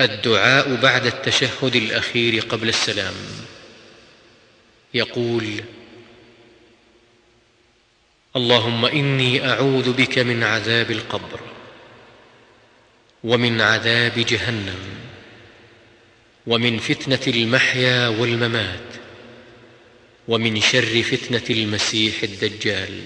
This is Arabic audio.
الدعاء بعد التشهد الأخير قبل السلام. يقول اللهم إني أعوذ بك من عذاب القبر ومن عذاب جهنم ومن فتنة المحيا والممات ومن شر فتنة المسيح الدجال.